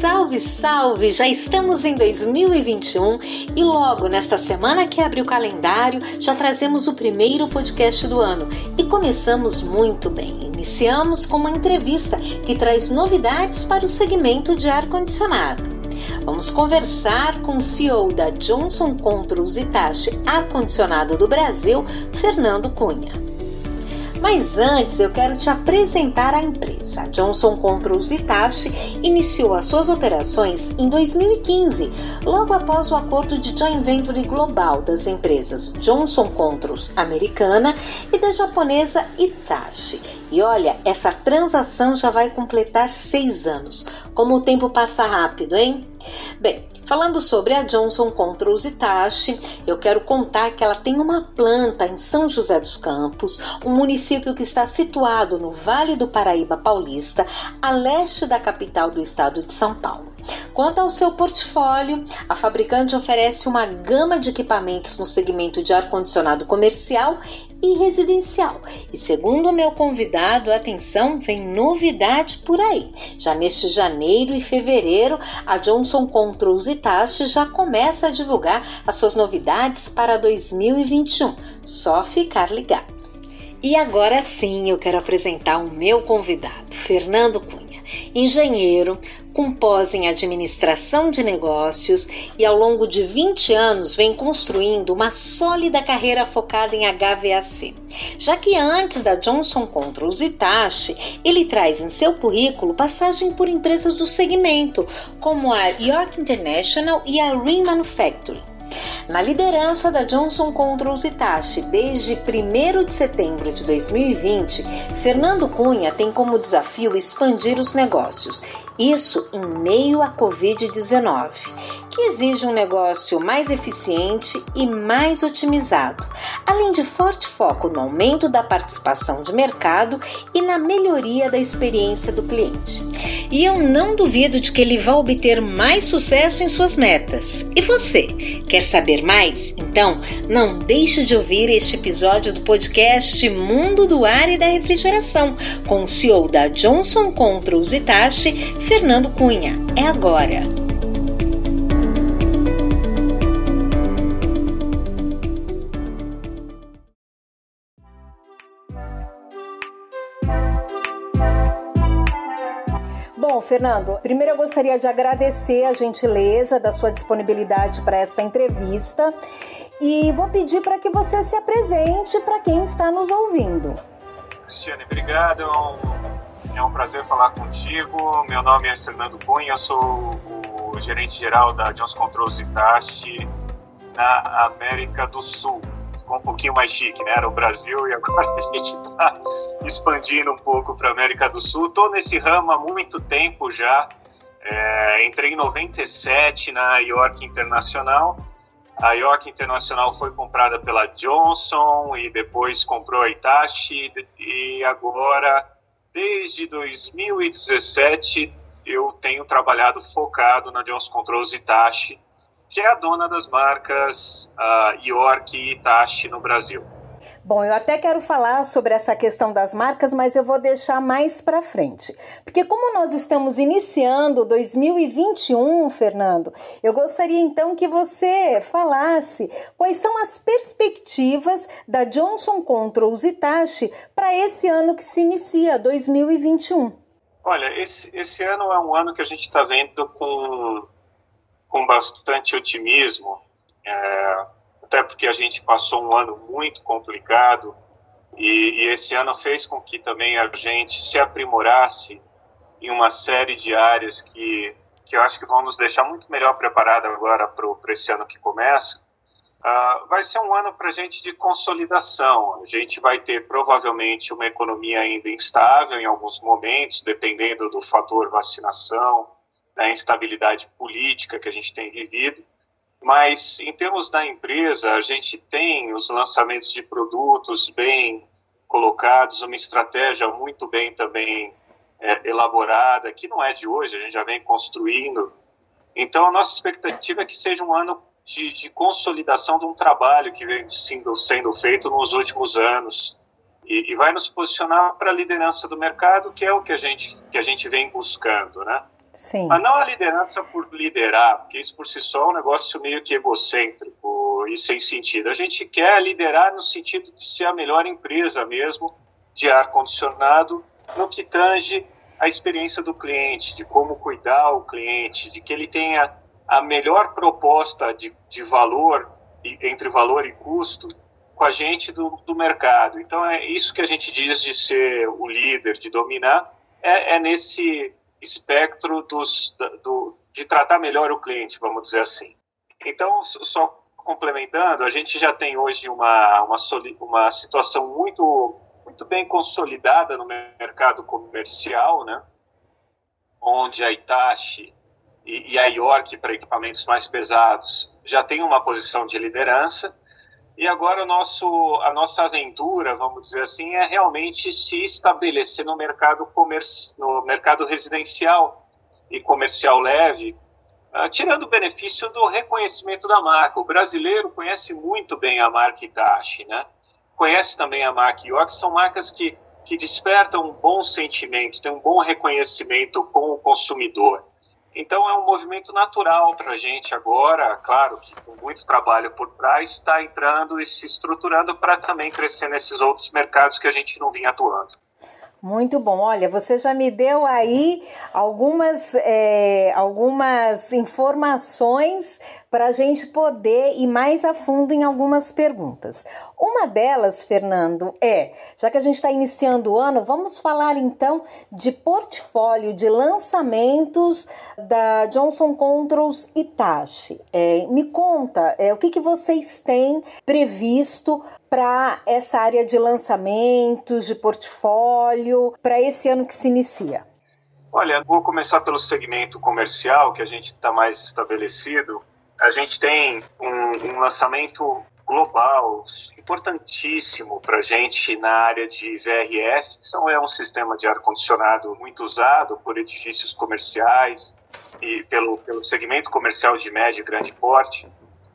Salve, salve! Já estamos em 2021 e logo nesta semana que abre o calendário já trazemos o primeiro podcast do ano e começamos muito bem. Iniciamos com uma entrevista que traz novidades para o segmento de ar-condicionado. Vamos conversar com o CEO da Johnson Controls Hitachi Ar-Condicionado do Brasil, Fernando Cunha. Mas antes eu quero te apresentar a empresa. Johnson Controls Hitachi iniciou as suas operações em 2015, logo após o acordo de joint venture global das empresas Johnson Controls americana e da japonesa Hitachi. E olha, essa transação já vai completar seis anos. Como o tempo passa rápido, hein? Bem, Falando sobre a Johnson contra os Itachi, eu quero contar que ela tem uma planta em São José dos Campos, um município que está situado no Vale do Paraíba Paulista, a leste da capital do estado de São Paulo. Quanto ao seu portfólio, a fabricante oferece uma gama de equipamentos no segmento de ar-condicionado comercial e residencial. E segundo o meu convidado, atenção, vem novidade por aí. Já neste janeiro e fevereiro, a Johnson Controls Itachi já começa a divulgar as suas novidades para 2021. Só ficar ligado. E agora sim, eu quero apresentar o meu convidado, Fernando Cunha engenheiro, com pós em administração de negócios e ao longo de 20 anos vem construindo uma sólida carreira focada em HVAC. Já que antes da Johnson Controls Itachi, ele traz em seu currículo passagem por empresas do segmento, como a York International e a Ring Manufacturing. Na liderança da Johnson Controls Hitachi desde 1 de setembro de 2020, Fernando Cunha tem como desafio expandir os negócios, isso em meio à Covid-19 que exige um negócio mais eficiente e mais otimizado, além de forte foco no aumento da participação de mercado e na melhoria da experiência do cliente. E eu não duvido de que ele vai obter mais sucesso em suas metas. E você, quer saber mais? Então, não deixe de ouvir este episódio do podcast Mundo do Ar e da Refrigeração com o CEO da Johnson Controls Itachi, Fernando Cunha. É agora! Bom, Fernando, primeiro eu gostaria de agradecer a gentileza da sua disponibilidade para essa entrevista e vou pedir para que você se apresente para quem está nos ouvindo. Cristiane, obrigado. É, é um prazer falar contigo. Meu nome é Fernando Cunha, eu sou o gerente geral da Jones Controls Itachi na América do Sul ficou um pouquinho mais chique, né? Era o Brasil e agora a gente está expandindo um pouco para a América do Sul. Estou nesse ramo há muito tempo já. É, entrei em 97 na York Internacional. A York Internacional foi comprada pela Johnson e depois comprou a Hitachi e agora, desde 2017, eu tenho trabalhado focado na Johnson Controls Hitachi que é a dona das marcas uh, York e Itachi no Brasil. Bom, eu até quero falar sobre essa questão das marcas, mas eu vou deixar mais para frente. Porque como nós estamos iniciando 2021, Fernando, eu gostaria então que você falasse quais são as perspectivas da Johnson Controls Itachi para esse ano que se inicia, 2021. Olha, esse, esse ano é um ano que a gente está vendo com com bastante otimismo, é, até porque a gente passou um ano muito complicado e, e, esse ano fez com que também a gente se aprimorasse em uma série de áreas que, que eu acho que vão nos deixar muito melhor preparados agora para esse ano que começa. Uh, vai ser um ano para a gente de consolidação. A gente vai ter provavelmente uma economia ainda instável em alguns momentos, dependendo do fator vacinação, da instabilidade política que a gente tem vivido. Mas, em termos da empresa, a gente tem os lançamentos de produtos bem colocados, uma estratégia muito bem também é, elaborada, que não é de hoje, a gente já vem construindo. Então, a nossa expectativa é que seja um ano de, de consolidação de um trabalho que vem sendo, sendo feito nos últimos anos e, e vai nos posicionar para a liderança do mercado, que é o que a gente, que a gente vem buscando, né? Sim. Mas não a liderança por liderar, porque isso por si só é um negócio meio que egocêntrico e sem sentido. A gente quer liderar no sentido de ser a melhor empresa mesmo de ar-condicionado no que tange a experiência do cliente, de como cuidar o cliente, de que ele tenha a melhor proposta de, de valor, entre valor e custo, com a gente do, do mercado. Então, é isso que a gente diz de ser o líder, de dominar, é, é nesse espectro dos, do, de tratar melhor o cliente, vamos dizer assim. Então, só complementando, a gente já tem hoje uma, uma, uma situação muito, muito bem consolidada no mercado comercial, né? onde a Itachi e, e a York, para equipamentos mais pesados, já tem uma posição de liderança. E agora nosso, a nossa aventura, vamos dizer assim, é realmente se estabelecer no mercado, no mercado residencial e comercial leve, uh, tirando o benefício do reconhecimento da marca. O brasileiro conhece muito bem a marca Itachi, né? conhece também a marca York, são marcas que, que despertam um bom sentimento, tem um bom reconhecimento com o consumidor. Então é um movimento natural para a gente agora, claro que com muito trabalho por trás, está entrando e se estruturando para também crescer nesses outros mercados que a gente não vinha atuando. Muito bom. Olha, você já me deu aí algumas, é, algumas informações para a gente poder ir mais a fundo em algumas perguntas. Uma delas, Fernando, é: já que a gente está iniciando o ano, vamos falar então de portfólio de lançamentos da Johnson Controls Itachi. É, me conta é, o que, que vocês têm previsto para essa área de lançamentos, de portfólio, para esse ano que se inicia? Olha, vou começar pelo segmento comercial, que a gente está mais estabelecido. A gente tem um, um lançamento global importantíssimo para a gente na área de VRF. São é um sistema de ar condicionado muito usado por edifícios comerciais e pelo, pelo segmento comercial de médio e grande porte.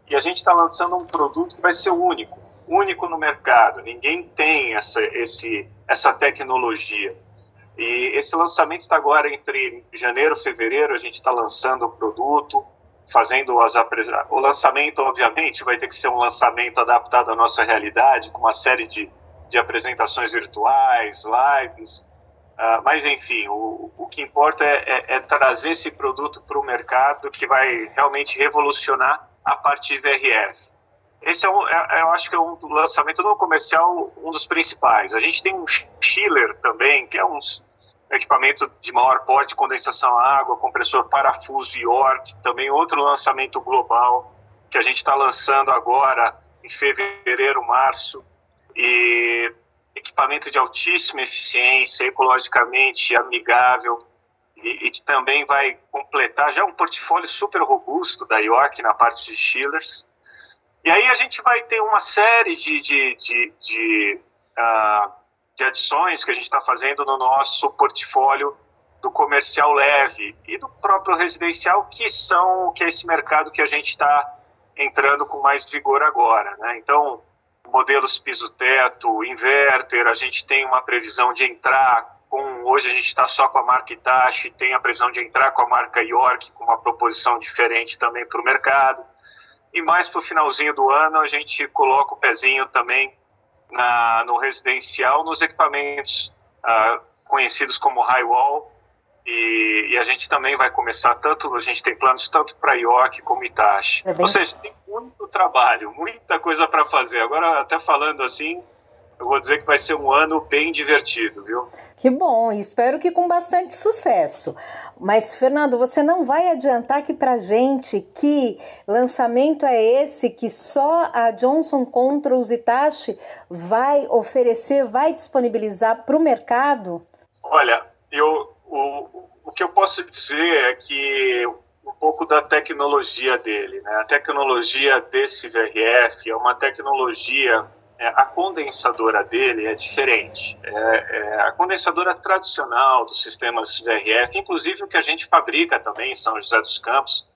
E a gente está lançando um produto que vai ser único único no mercado. Ninguém tem essa, esse, essa tecnologia. E esse lançamento está agora entre janeiro e fevereiro. A gente está lançando o produto, fazendo as O lançamento, obviamente, vai ter que ser um lançamento adaptado à nossa realidade, com uma série de, de apresentações virtuais, lives. Uh, mas, enfim, o, o que importa é, é, é trazer esse produto para o mercado que vai realmente revolucionar a parte VRF. Esse é, um, é, eu acho que é um lançamento no comercial, um dos principais. A gente tem um chiller também, que é um equipamento de maior porte, condensação a água, compressor parafuso York, também outro lançamento global que a gente está lançando agora em fevereiro, março, e equipamento de altíssima eficiência, ecologicamente amigável, e, e, que também vai completar já um portfólio super robusto da York na parte de chillers. E aí a gente vai ter uma série de, de, de, de, uh, de adições que a gente está fazendo no nosso portfólio do comercial leve e do próprio residencial, que são que é esse mercado que a gente está entrando com mais vigor agora. Né? Então, modelos piso-teto, inverter, a gente tem uma previsão de entrar com. Hoje a gente está só com a marca Itachi, tem a previsão de entrar com a marca York, com uma proposição diferente também para o mercado. E mais para o finalzinho do ano, a gente coloca o pezinho também na, no residencial, nos equipamentos uh, conhecidos como high wall. E, e, a gente também vai começar tanto, a gente tem planos tanto para York como Itachi. É. Ou seja, tem muito trabalho, muita coisa para fazer. Agora, até falando assim, eu vou dizer que vai ser um ano bem divertido, viu? Que bom, espero que com bastante sucesso. Mas, Fernando, você não vai adiantar aqui pra gente que lançamento é esse que só a Johnson Controls Itachi vai oferecer, vai disponibilizar para o mercado? Olha, eu, o, o que eu posso dizer é que um pouco da tecnologia dele, né? A tecnologia desse VRF é uma tecnologia a condensadora dele é diferente. É, é, a condensadora tradicional dos sistemas VRF, inclusive o que a gente fabrica também em São José dos Campos,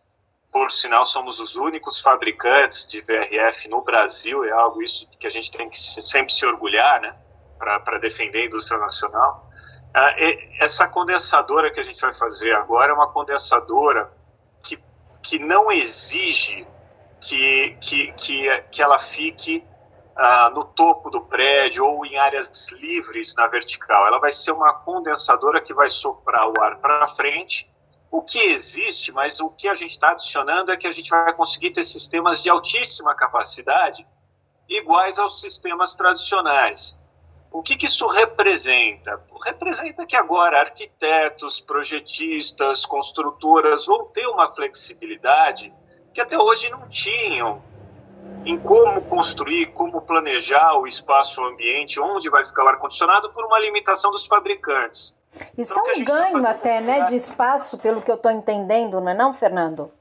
por sinal somos os únicos fabricantes de VRF no Brasil, é algo isso que a gente tem que sempre se orgulhar, né, para defender a indústria nacional. Ah, essa condensadora que a gente vai fazer agora é uma condensadora que, que não exige que, que, que, que ela fique ah, no topo do prédio ou em áreas livres na vertical. Ela vai ser uma condensadora que vai soprar o ar para frente. O que existe, mas o que a gente está adicionando é que a gente vai conseguir ter sistemas de altíssima capacidade iguais aos sistemas tradicionais. O que, que isso representa? Representa que agora arquitetos, projetistas, construtoras vão ter uma flexibilidade que até hoje não tinham em como construir, como planejar o espaço, o ambiente, onde vai ficar o ar-condicionado, por uma limitação dos fabricantes. Isso então, é um tá ganho tá até, né, de espaço, pelo que eu estou entendendo, não é não, Fernando?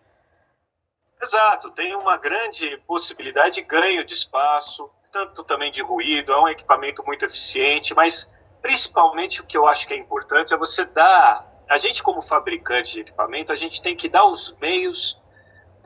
Exato, tem uma grande possibilidade de ganho de espaço, tanto também de ruído, é um equipamento muito eficiente, mas principalmente o que eu acho que é importante é você dar, a gente como fabricante de equipamento, a gente tem que dar os meios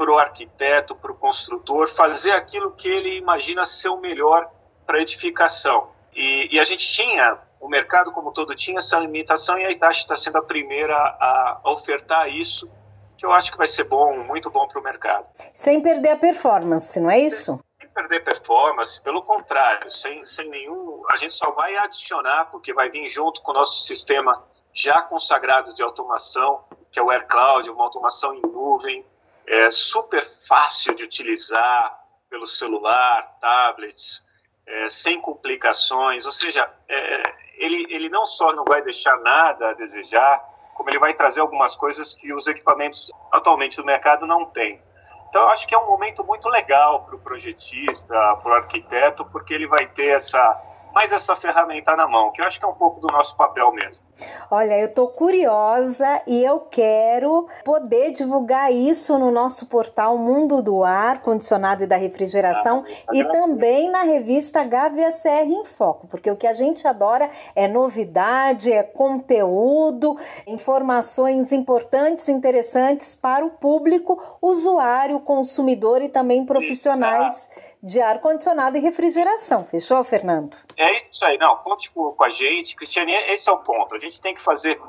para o arquiteto, para o construtor, fazer aquilo que ele imagina ser o melhor para edificação. E, e, a gente tinha, o mercado como todo tinha essa limitação e a Itachi está sendo a primeira a ofertar isso, que eu acho que vai ser bom, muito bom para o mercado. Sem perder a performance, não é isso? Sem, sem perder performance, pelo contrário, sem, sem nenhum. A gente só vai adicionar, porque vai vir junto com o nosso sistema já consagrado de automação, que é o AirCloud, uma automação em nuvem, é super fácil de utilizar pelo celular, tablets, é, sem complicações, ou seja, é, ele, ele não só não vai deixar nada a desejar, como ele vai trazer algumas coisas que os equipamentos atualmente do mercado não têm. Então, eu acho que é um momento muito legal para o projetista, para o arquiteto, porque ele vai ter essa mais essa ferramenta na mão, que eu acho que é um pouco do nosso papel mesmo. Olha, eu estou curiosa e eu quero poder divulgar isso no nosso portal Mundo do Ar, Condicionado e da Refrigeração ah, e também na revista Gávea CR em Foco, porque o que a gente adora é novidade, é conteúdo, informações importantes, interessantes para o público, usuário, consumidor e também profissionais de ar-condicionado e refrigeração. Fechou, Fernando? É isso aí, não, conte com, a gente, Cristiane, esse é o ponto. A gente tem que fazer,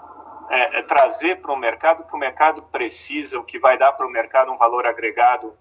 é, é trazer para o mercado o que o mercado precisa, o que vai dar para o mercado um valor agregado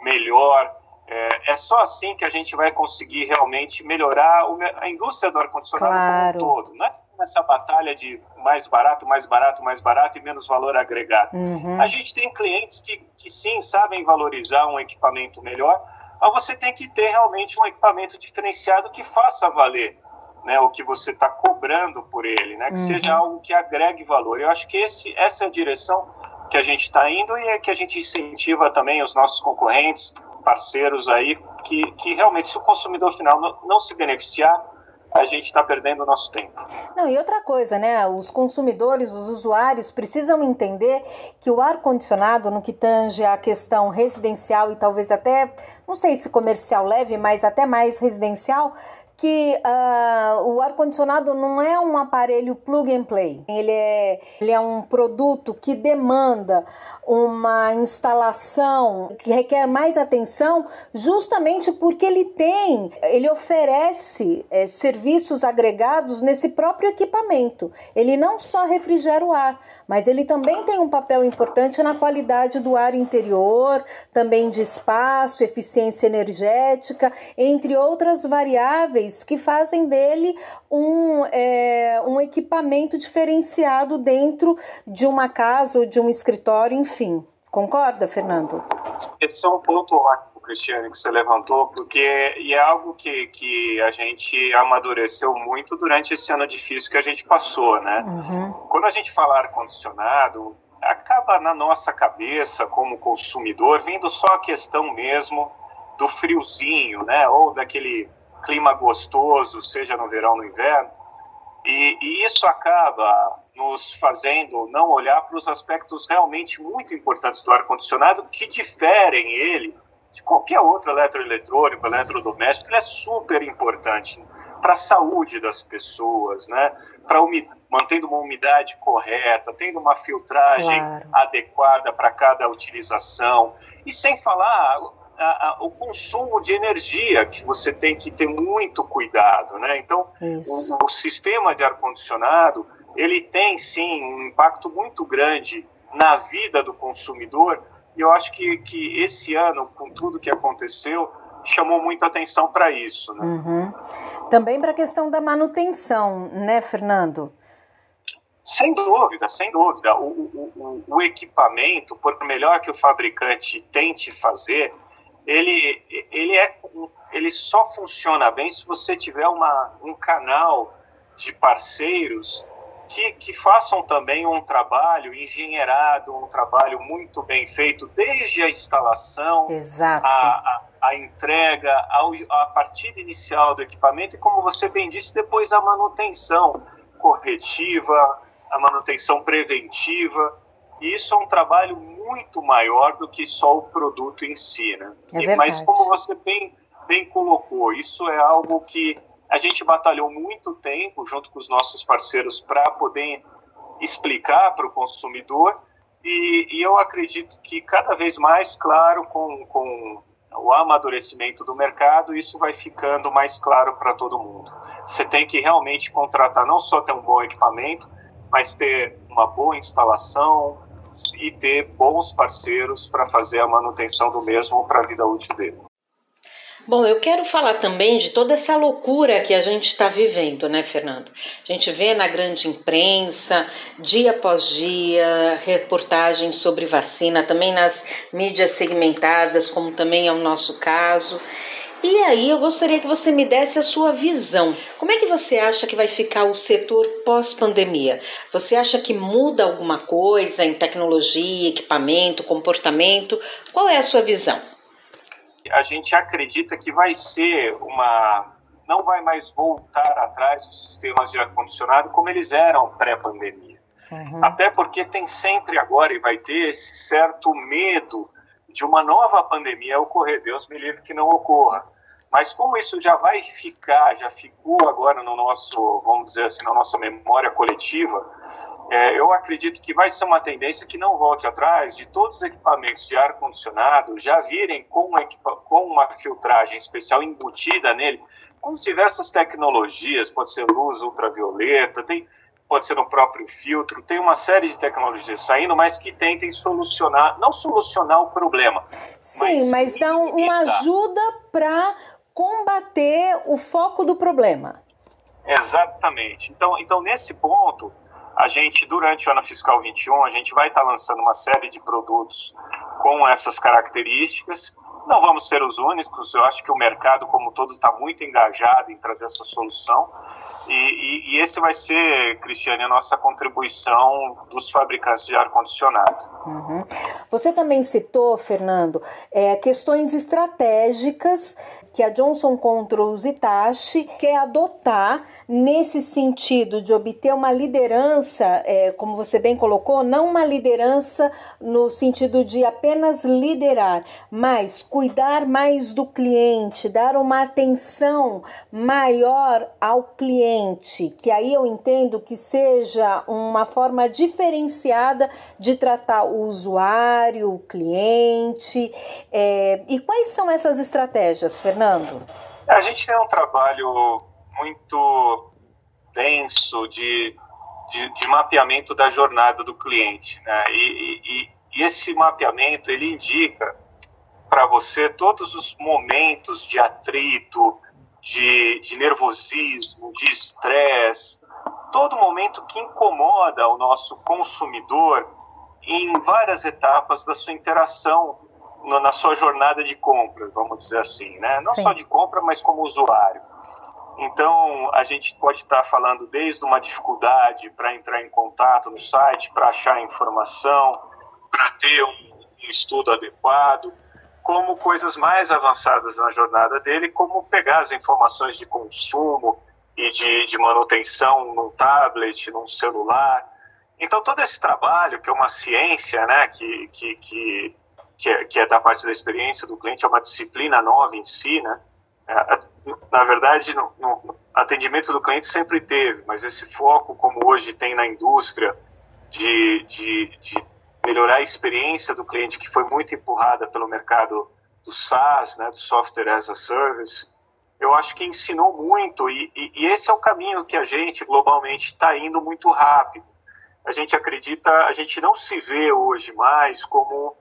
melhor. É, é, só assim que a gente vai conseguir realmente melhorar o, a indústria do ar-condicionado claro. como um todo, né? Nessa batalha de mais barato, mais barato, mais barato e menos valor agregado. Uhum. A gente tem clientes que, que sim sabem valorizar um equipamento melhor, mas você tem que ter realmente um equipamento diferenciado que faça valer né, o que você está cobrando por ele, né, que uhum. seja algo que agregue valor. Eu acho que esse, essa é a direção que a gente está indo e é que a gente incentiva também os nossos concorrentes, parceiros aí, que, que realmente, se o consumidor final não, não se beneficiar, a gente está perdendo o nosso tempo. Não, e outra coisa, né? Os consumidores, os usuários precisam entender que o ar-condicionado, no que tange a questão residencial e talvez até, não sei se comercial leve, mas até mais residencial, que uh, o ar-condicionado não é um aparelho plug and play. Ele é, ele é um produto que demanda uma instalação que requer mais atenção, justamente porque ele tem, ele oferece é, serviços agregados nesse próprio equipamento. Ele não só refrigera o ar, mas ele também tem um papel importante na qualidade do ar interior, também de espaço, eficiência energética, entre outras variáveis que fazem dele um, é, um equipamento diferenciado dentro de uma casa ou de um escritório, enfim. Concorda, Fernando? Esse é um ponto ótimo, Cristiane, que você levantou, porque e é algo que, que a gente amadureceu muito durante esse ano difícil que a gente passou, né? Uhum. Quando a gente fala ar-condicionado, acaba na nossa cabeça, como consumidor, vindo só a questão mesmo do friozinho, né? Ou daquele clima gostoso, seja no verão ou no inverno, e, e isso acaba nos fazendo não olhar para os aspectos realmente muito importantes do ar-condicionado, que diferem ele de qualquer outro eletroeletrônico, eletrodoméstico, ele é super importante para a saúde das pessoas, né? Para mantendo uma umidade correta, tendo uma filtragem claro. adequada para cada utilização e sem falar a, a, o consumo de energia, que você tem que ter muito cuidado, né? Então, o, o, sistema de ar-condicionado, ele tem sim um impacto muito grande na vida do consumidor. E eu acho que, que esse ano, com tudo que aconteceu, chamou muita atenção para isso. Né? Uhum. Também para a questão da manutenção, né, Fernando? Sem dúvida, sem dúvida. O, o, o, equipamento, por melhor que o fabricante tente fazer, ele, ele, é, ele só funciona bem se você tiver uma, um canal de parceiros que, que façam também um trabalho engenheirado, um trabalho muito bem feito, desde a instalação, Exato. A, a, a entrega, a, a partida inicial do equipamento e, como você bem disse, depois a manutenção corretiva, a manutenção preventiva. E isso é um trabalho muito maior do que só o produto em si, né? É Mas como você bem, bem colocou, isso é algo que a gente batalhou muito tempo junto com os nossos parceiros para poder explicar para o consumidor e, e, eu acredito que cada vez mais claro com, com o amadurecimento do mercado, isso vai ficando mais claro para todo mundo. Você tem que realmente contratar não só ter um bom equipamento, mas ter uma boa instalação e ter bons parceiros para fazer a manutenção do mesmo para a vida útil dele. Bom, eu quero falar também de toda essa loucura que a gente está vivendo, né, Fernando? A gente vê na grande imprensa, dia após dia, reportagens sobre vacina, também nas mídias segmentadas, como também é o nosso caso. E aí eu gostaria que você me desse a sua visão. Como é que você acha que vai ficar o setor pós-pandemia? Você acha que muda alguma coisa em tecnologia, equipamento, comportamento? Qual é a sua visão? a gente acredita que vai ser uma. não vai mais voltar atrás os sistemas de ar-condicionado como eles eram pré-pandemia. Uhum. Até porque tem sempre agora e vai ter esse certo medo de uma nova pandemia ocorrer. Deus me livre que não ocorra. Mas como isso já vai ficar, já ficou agora no nosso, vamos dizer assim, na nossa memória coletiva, é, eu acredito que vai ser uma tendência que não volte atrás de todos os equipamentos de ar-condicionado já virem com uma, com uma filtragem especial embutida nele, com diversas tecnologias, pode ser luz ultravioleta, tem, pode ser no próprio filtro, tem uma série de tecnologias saindo, mas que tentem solucionar, não solucionar o problema. Sim, mas, mas dá uma ajuda para combater o foco do problema. Exatamente. Então, então nesse ponto, a gente, durante o ano fiscal 21, a gente vai estar lançando uma série de produtos com essas características. Não vamos ser os únicos, eu acho que o mercado como todo está muito engajado em trazer essa solução. E, e, e, esse vai ser, Cristiane, a nossa contribuição dos fabricantes de ar-condicionado. Uhum. Você também citou, Fernando, é, questões estratégicas que a Johnson Controls Itachi quer adotar nesse sentido de obter uma liderança, é, como você bem colocou, não uma liderança no sentido de apenas liderar, mas cuidar mais do cliente, dar uma atenção maior ao cliente que aí eu entendo que seja uma forma diferenciada de tratar o usuário, o cliente. É, e quais são essas estratégias, Fernando? A gente tem um trabalho muito denso de, de, de mapeamento da jornada do cliente, né? E, e, e esse mapeamento ele indica para você todos os momentos de atrito, de, de nervosismo, de estresse, todo momento que incomoda o nosso consumidor em várias etapas da sua interação na sua jornada de compras, vamos dizer assim, né? Não Sim. só de compra, mas como usuário. Então, a gente pode estar falando desde uma dificuldade para entrar em contato no site, para achar informação, para ter um estudo adequado, como coisas mais avançadas na jornada dele, como pegar as informações de consumo e de, de manutenção num tablet, num celular. Então, todo esse trabalho, que é uma ciência, né, que, que, que, que, é, que é da parte da experiência do cliente, é uma disciplina nova em si, né? É, na verdade, no, no atendimento do cliente sempre teve, mas esse foco, como hoje tem na indústria, de, de, de melhorar a experiência do cliente, que foi muito empurrada pelo mercado do SaaS, né, do Software as a Service, eu acho que ensinou muito e, e, e esse é o caminho que a gente globalmente está indo muito rápido. A gente acredita, a gente não se vê hoje mais como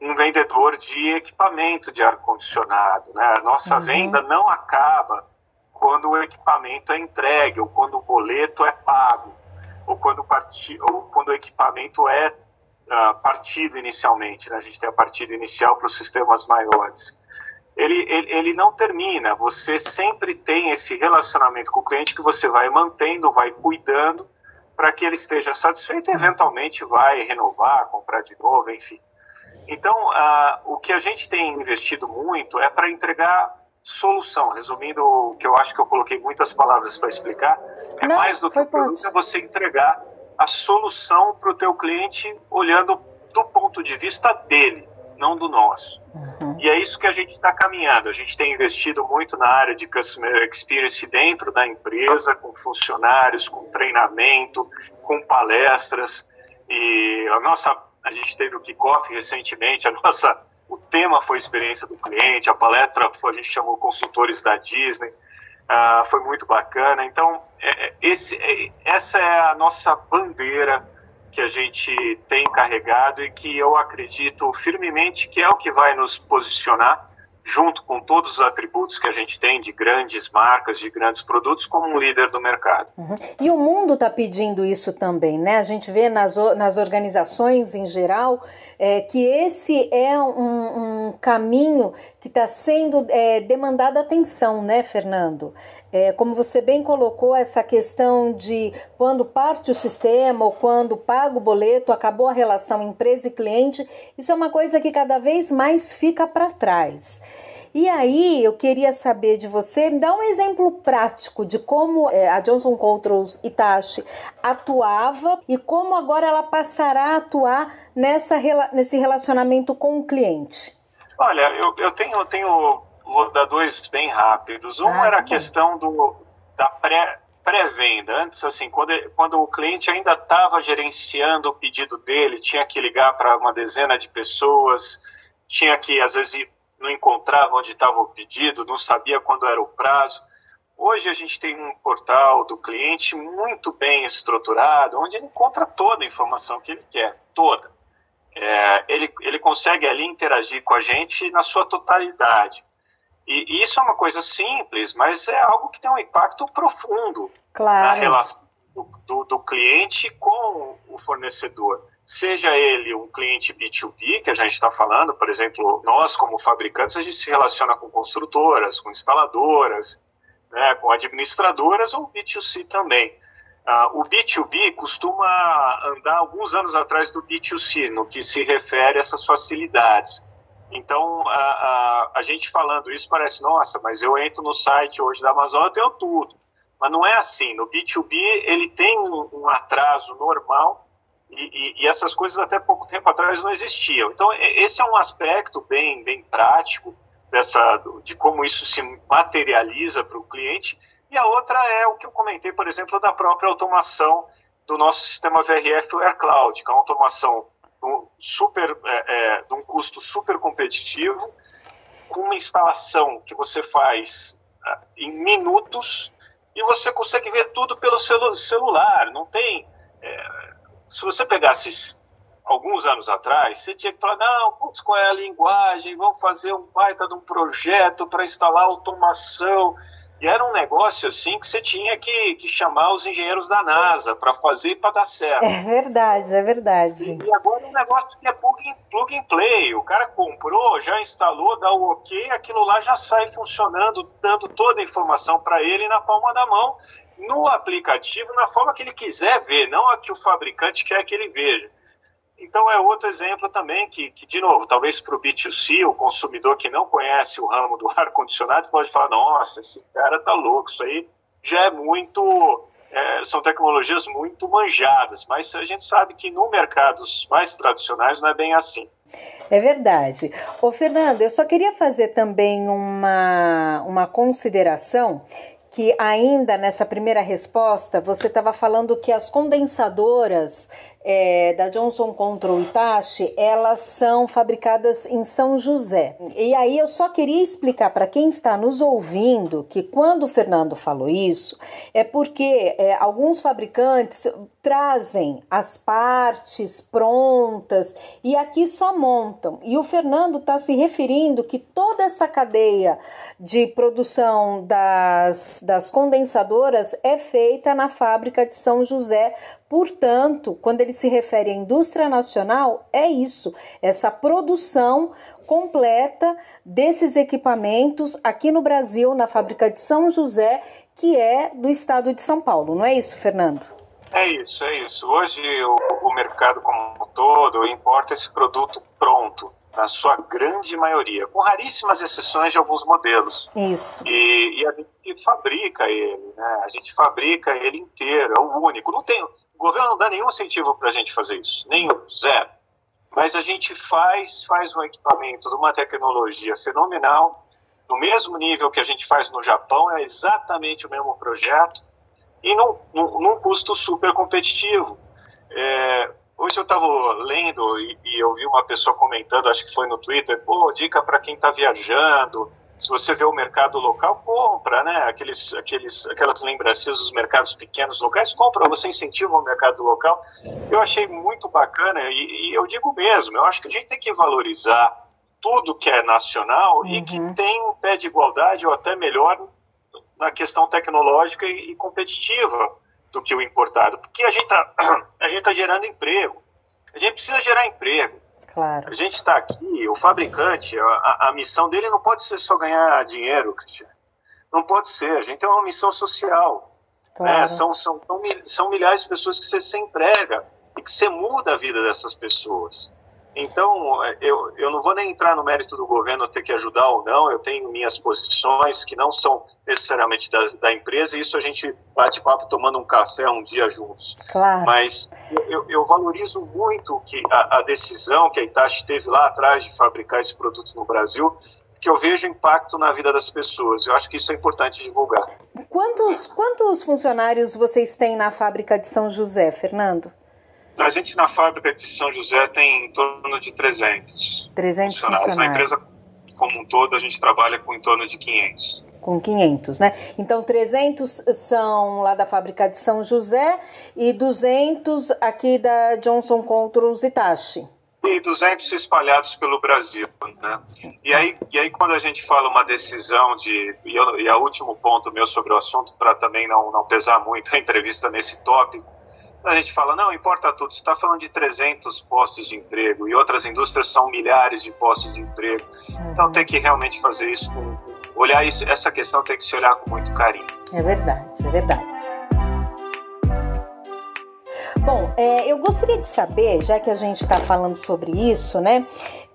um vendedor de equipamento de ar condicionado, né? A nossa uhum. venda não acaba quando o equipamento é entregue ou quando o boleto é pago ou quando, parti, ou quando o equipamento é partido inicialmente. Né? A gente tem a partida inicial para os sistemas maiores ele, ele, ele não termina. Você sempre tem esse relacionamento com o cliente que você vai mantendo, vai cuidando para que ele esteja satisfeito e eventualmente vai renovar, comprar de novo, enfim. Então, uh, o que a gente tem investido muito é para entregar solução. Resumindo o que eu acho que eu coloquei muitas palavras para explicar, é Não, mais do que o produto, é você entregar a solução para o teu cliente olhando do ponto de vista dele não do nosso. Uhum. E é isso que a gente está caminhando. A gente tem investido muito na área de customer experience dentro da empresa, com funcionários, com treinamento, com palestras. E a nossa, a gente teve o kickoff recentemente. A nossa, o tema foi experiência do cliente. A palestra a gente chamou consultores da Disney. Uh, foi muito bacana. Então, é, esse, é, essa é a nossa bandeira que a gente tem carregado e que eu acredito firmemente que é o que vai nos posicionar junto com todos os atributos que a gente tem de grandes marcas, de grandes produtos, como um líder do mercado. Uhum. E o mundo está pedindo isso também, né? A gente vê nas, nas organizações em geral é, que esse é um, um caminho que está sendo é, demandado atenção, né, Fernando? É, como você bem colocou, essa questão de quando parte o sistema ou quando paga o boleto, acabou a relação empresa e cliente, isso é uma coisa que cada vez mais fica para trás. E aí eu queria saber de você, me dá um exemplo prático de como é, a Johnson Controls Itachi atuava e como agora ela passará a atuar nessa, nesse relacionamento com o cliente. Olha, eu, eu tenho, eu tenho vou dar dois bem rápidos. Um ah, era a questão do, da pré, pré-venda. Antes, assim, quando, quando o cliente ainda estava gerenciando o pedido dele, tinha que ligar para uma dezena de pessoas, tinha que, às vezes, não encontrava onde estava o pedido, não sabia quando era o prazo. Hoje a gente tem um portal do cliente muito bem estruturado, onde ele encontra toda a informação que ele quer, toda. É, ele, ele consegue ali interagir com a gente na sua totalidade. E, e, isso é uma coisa simples, mas é algo que tem um impacto profundo claro. na relação do, do, do cliente com o fornecedor seja ele um cliente B2B, que a gente está falando, por exemplo, nós como fabricantes, a gente se relaciona com construtoras, com instaladoras, né, com administradoras ou B2C também. Uh, o B2B costuma andar alguns anos atrás do B2C, no que se refere a essas facilidades. Então, a, a, a gente falando isso parece, nossa, mas eu entro no site hoje da Amazon, eu tenho tudo. Mas não é assim. No B2B, ele tem um, um atraso normal e, e, e, essas coisas até pouco tempo atrás não existiam. Então, esse é um aspecto bem, bem prático dessa, de como isso se materializa para o cliente. E a outra é o que eu comentei, por exemplo, da própria automação do nosso sistema VRF Air Cloud, que é uma automação super, é, é, de um custo super competitivo, com uma instalação que você faz é, em minutos e você consegue ver tudo pelo celu celular. Não tem. É, se você pegasse alguns anos atrás, você tinha que falar, não, putz, qual é a linguagem, vamos fazer um baita de um projeto para instalar automação. E era um negócio assim que você tinha que, que chamar os engenheiros da NASA para fazer para dar certo. É verdade, é verdade. E agora é um negócio que é plug and, plug and play. O cara comprou, já instalou, dá o ok, aquilo lá já sai funcionando, dando toda a informação para ele na palma da mão no aplicativo na forma que ele quiser ver, não a que o fabricante quer que ele veja. Então é outro exemplo também que, que de novo, talvez para o B2C, o consumidor que não conhece o ramo do ar-condicionado pode falar, nossa, esse cara tá louco, isso aí já é muito, é, são tecnologias muito manjadas, mas a gente sabe que no mercados mais tradicionais não é bem assim. É verdade. Ô Fernando, eu só queria fazer também uma, uma consideração que ainda nessa primeira resposta você estava falando que as condensadoras é, da Johnson Control Itachi elas são fabricadas em São José. E aí eu só queria explicar para quem está nos ouvindo que quando o Fernando falou isso é porque é, alguns fabricantes trazem as partes prontas e aqui só montam. E o Fernando está se referindo que toda essa cadeia de produção das, das condensadoras é feita na fábrica de São José. Portanto, quando ele se refere à indústria nacional, é isso, essa produção completa desses equipamentos aqui no Brasil, na fábrica de São José, que é do estado de São Paulo, não é isso, Fernando? É isso, é isso. Hoje o, o mercado como um todo importa esse produto pronto, na sua grande maioria, com raríssimas exceções de alguns modelos. Isso. E, e a gente fabrica ele, né? A gente fabrica ele inteiro, é o único. Não tem, o governo não dá nenhum incentivo para a gente fazer isso, nenhum, zero. Mas a gente faz, faz um equipamento de uma tecnologia fenomenal, no mesmo nível que a gente faz no Japão, é exatamente o mesmo projeto e num, num, num custo super competitivo. É, hoje eu estava lendo e, e, eu vi uma pessoa comentando, acho que foi no Twitter, pô, dica para quem está viajando, se você vê o mercado local, compra, né? Aqueles, aqueles, aquelas lembranças dos mercados pequenos locais, compra, você incentiva o mercado local. Eu achei muito bacana e, e eu digo mesmo, eu acho que a gente tem que valorizar tudo que é nacional uhum. e que uhum. tem um pé de igualdade ou até melhor na questão tecnológica e, e competitiva do que o importado, porque a gente está tá gerando emprego. A gente precisa gerar emprego. Claro. A gente está aqui, o fabricante, a, a, missão dele não pode ser só ganhar dinheiro, Cristiano. Não pode ser. A gente tem uma missão social. Né? Claro. Né? São, são, são milhares de pessoas que você se emprega e que você muda a vida dessas pessoas. Então, eu, eu não vou nem entrar no mérito do governo ter que ajudar ou não, eu tenho minhas posições que não são necessariamente da, da empresa, e isso a gente bate papo tomando um café um dia juntos. Claro. Mas eu, eu valorizo muito que a, a, decisão que a Itachi teve lá atrás de fabricar esse produto no Brasil, que eu vejo impacto na vida das pessoas. Eu acho que isso é importante divulgar. Quantos, quantos funcionários vocês têm na fábrica de São José, Fernando? A gente na fábrica de São José tem em torno de 300. 300 funcionários. funcionários. Na empresa como um todo, a gente trabalha com em torno de 500. Com 500, né? Então, 300 são lá da fábrica de São José e 200 aqui da Johnson Controls Itachi. E 200 espalhados pelo Brasil, né? E aí, e aí quando a gente fala uma decisão de... E, eu, e é o último ponto meu sobre o assunto, para também não, não pesar muito a entrevista nesse tópico, a gente fala, não, importa tudo, você está falando de 300 postos de emprego e outras indústrias são milhares de postos de emprego. Então tem que realmente fazer isso com. Olhar isso, essa questão tem que se olhar com muito carinho. É verdade, é verdade. Bom, é, eu gostaria de saber, já que a gente está falando sobre isso, né?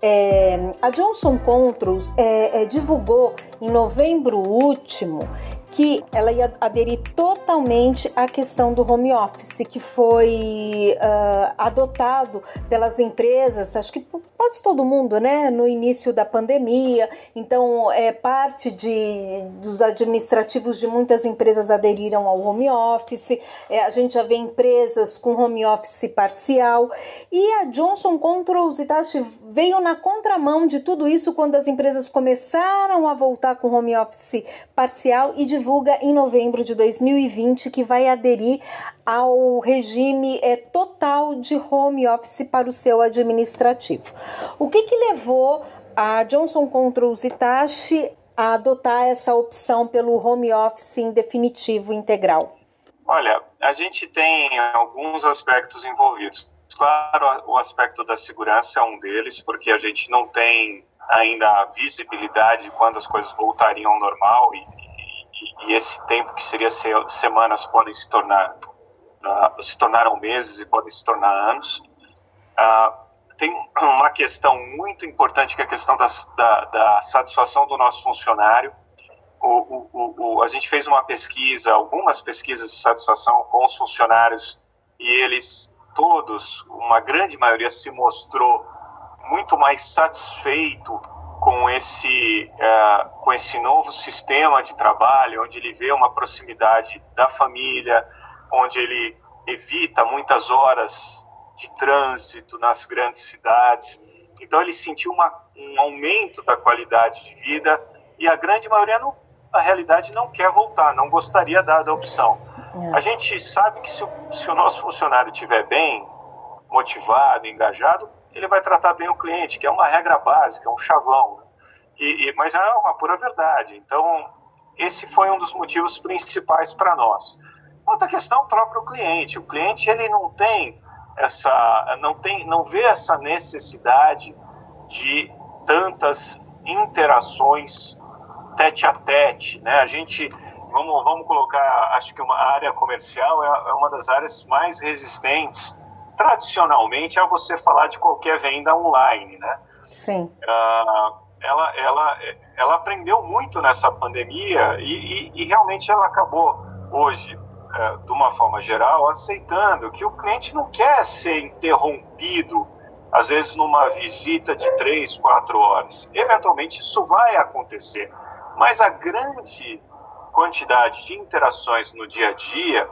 É, a Johnson Controls é, é divulgou em novembro último que ela ia aderir totalmente à questão do home office, que foi uh, adotado pelas empresas, acho que quase todo mundo, né, no início da pandemia. Então, é parte de, dos administrativos de muitas empresas aderiram ao home office. É, a gente já vê empresas com home office parcial. E a Johnson Controls Itachi veio na contramão de tudo isso quando as empresas começaram a voltar com home office parcial e de divulga em novembro de 2020 que vai aderir ao regime é, total de home office para o seu administrativo. O que, que levou a Johnson Controls Itachi a adotar essa opção pelo home office em definitivo integral? Olha, a gente tem alguns aspectos envolvidos. Claro, o aspecto da segurança é um deles, porque a gente não tem ainda a visibilidade de quando as coisas voltariam ao normal e, e, esse tempo que seria semanas podem se tornar uh, se tornaram meses e podem se tornar anos. Uh, tem uma questão muito importante que é a questão da, da, da satisfação do nosso funcionário. O, o, o, a gente fez uma pesquisa, algumas pesquisas de satisfação com os funcionários e eles todos, uma grande maioria, se mostrou muito mais satisfeito com esse, uh, com esse novo sistema de trabalho, onde ele vê uma proximidade da família, onde ele evita muitas horas de trânsito nas grandes cidades. Então ele sentiu uma, um aumento da qualidade de vida e a grande maioria, não, na realidade, não quer voltar, não gostaria da, da opção. É. A gente sabe que se o, se o nosso funcionário estiver bem, motivado, engajado, ele vai tratar bem o cliente, que é uma regra básica, é um chavão. Né? E, e, mas é uma pura verdade. Então, esse foi um dos motivos principais para nós. Outra questão, o próprio cliente. O cliente ele não tem essa, não tem, não vê essa necessidade de tantas interações tete a tete, né? A gente vamos, vamos colocar, acho que uma área comercial é, é uma das áreas mais resistentes tradicionalmente a você falar de qualquer venda online, né? Sim. Uh, ela, ela, ela aprendeu muito nessa pandemia e, e, e realmente ela acabou hoje, uh, de uma forma geral, aceitando que o cliente não quer ser interrompido, às vezes numa visita de três, quatro horas. Eventualmente isso vai acontecer, mas a grande quantidade de interações no dia a dia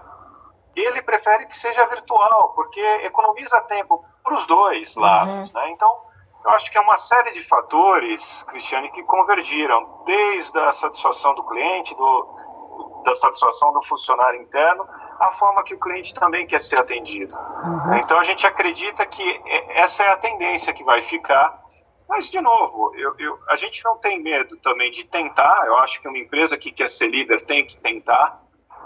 ele prefere que seja virtual, porque economiza tempo para os dois lados. Uhum. Né? Então, eu acho que é uma série de fatores, Cristiane, que convergiram, desde a satisfação do cliente, do, da satisfação do funcionário interno, a forma que o cliente também quer ser atendido. Uhum. Então, a gente acredita que essa é a tendência que vai ficar. Mas, de novo, eu, eu, a gente não tem medo também de tentar. Eu acho que uma empresa que quer ser líder tem que tentar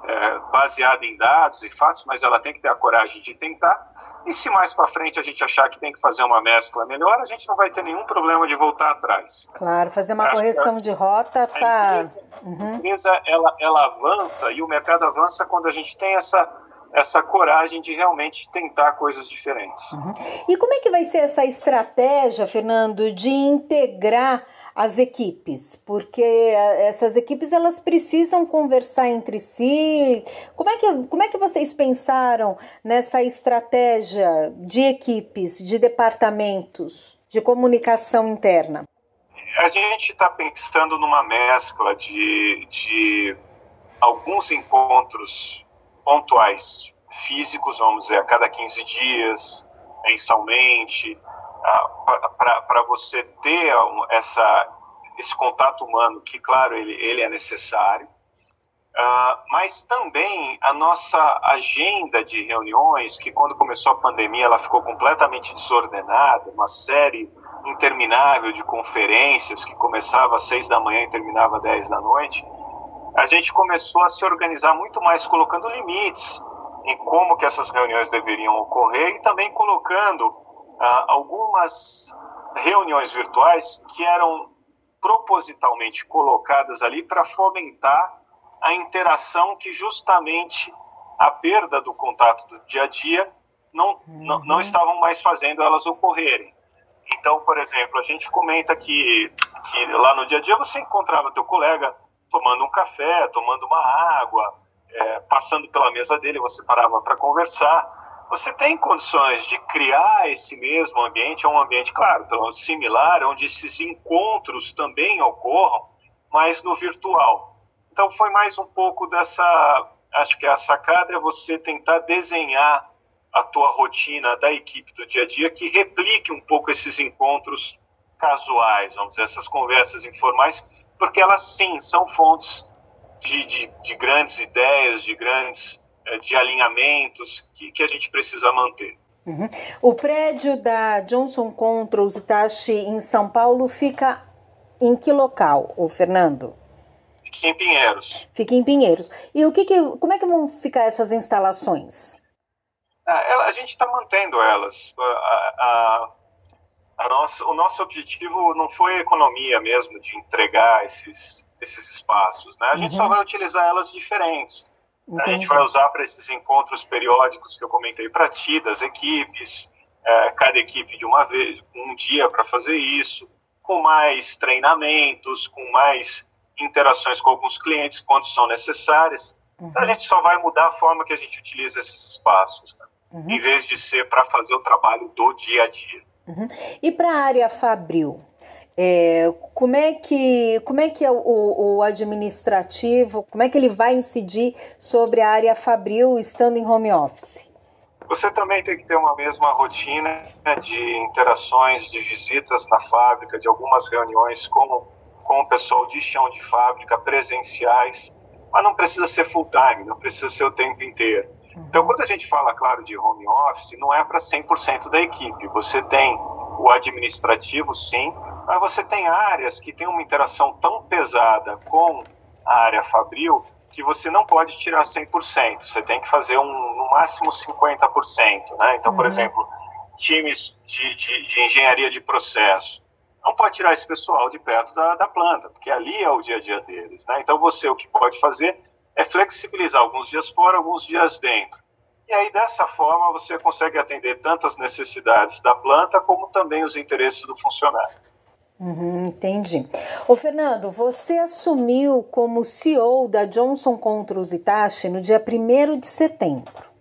é, baseada em dados e fatos, mas ela tem que ter a coragem de tentar. E se mais para frente a gente achar que tem que fazer uma mescla melhor, a gente não vai ter nenhum problema de voltar atrás. Claro, fazer uma correção de rota para. A uhum. empresa, ela, ela avança e o mercado avança quando a gente tem essa essa coragem de realmente tentar coisas diferentes. Uhum. E como é que vai ser essa estratégia, Fernando, de integrar as equipes, porque essas equipes elas precisam conversar entre si. Como é que, como é que vocês pensaram nessa estratégia de equipes, de departamentos, de comunicação interna? A gente está pensando numa mescla de, de alguns encontros pontuais físicos, vamos dizer, a cada 15 dias, mensalmente, para você ter essa, esse contato humano, que, claro, ele, ele é necessário, uh, mas também a nossa agenda de reuniões, que quando começou a pandemia ela ficou completamente desordenada, uma série interminável de conferências que começava às seis da manhã e terminava às dez da noite, a gente começou a se organizar muito mais colocando limites em como que essas reuniões deveriam ocorrer e também colocando ah, algumas reuniões virtuais que eram propositalmente colocadas ali para fomentar a interação que justamente a perda do contato do dia a dia não, uhum. não, não, estavam mais fazendo elas ocorrerem. Então, por exemplo, a gente comenta que, que lá no dia a dia você encontrava teu colega tomando um café, tomando uma água, é, passando pela mesa dele, você parava para conversar você tem condições de criar esse mesmo ambiente, um ambiente, claro, similar, onde esses encontros também ocorram, mas no virtual. Então foi mais um pouco dessa, acho que a sacada é você tentar desenhar a tua rotina da equipe do dia a dia que replique um pouco esses encontros casuais, vamos dizer, essas conversas informais, porque elas sim são fontes de, de, de grandes ideias, de grandes é, de alinhamentos que, que a gente precisa manter. Uhum. O prédio da Johnson Controls Itachi em São Paulo fica em que local, o Fernando? Fica em Pinheiros. Fica em Pinheiros. E o que, que como é que vão ficar essas instalações? Ah, a gente está mantendo elas. A, a, a nossa, o nosso objetivo não foi a economia mesmo de entregar esses, esses espaços. Né? A gente uhum. só vai utilizar elas diferentes. Entendi. A gente vai usar para esses encontros periódicos que eu comentei para ti, das equipes, é, cada equipe de uma vez, um dia para fazer isso, com mais treinamentos, com mais interações com alguns clientes quando são necessárias. Uhum. Então a gente só vai mudar a forma que a gente utiliza esses espaços, né? uhum. em vez de ser para fazer o trabalho do dia a dia. Uhum. E para a área Fabril? É, como é que, como é, que é o, o, administrativo, como é que ele vai incidir sobre a área fabril estando em home office? Você também tem que ter uma mesma rotina de interações, de visitas na fábrica, de algumas reuniões com, com o pessoal de chão de fábrica, presenciais, mas não precisa ser full time, não precisa ser o tempo inteiro. Então, quando a gente fala, claro, de home office, não é para 100% da equipe. Você tem o administrativo, sim, mas você tem áreas que têm uma interação tão pesada com a área fabril que você não pode tirar 100%. Você tem que fazer um, no máximo 50%. Né? Então, por uhum. exemplo, times de, de, de, engenharia de processo. Não pode tirar esse pessoal de perto da, da planta, porque ali é o dia a dia deles. Né? Então, você o que pode fazer é flexibilizar alguns dias fora, alguns dias dentro. E aí, dessa forma, você consegue atender tanto as necessidades da planta, como também os interesses do funcionário. Uhum, entendi. Ô Fernando, você assumiu como CEO da Johnson Controls Itachi no dia 1 de setembro.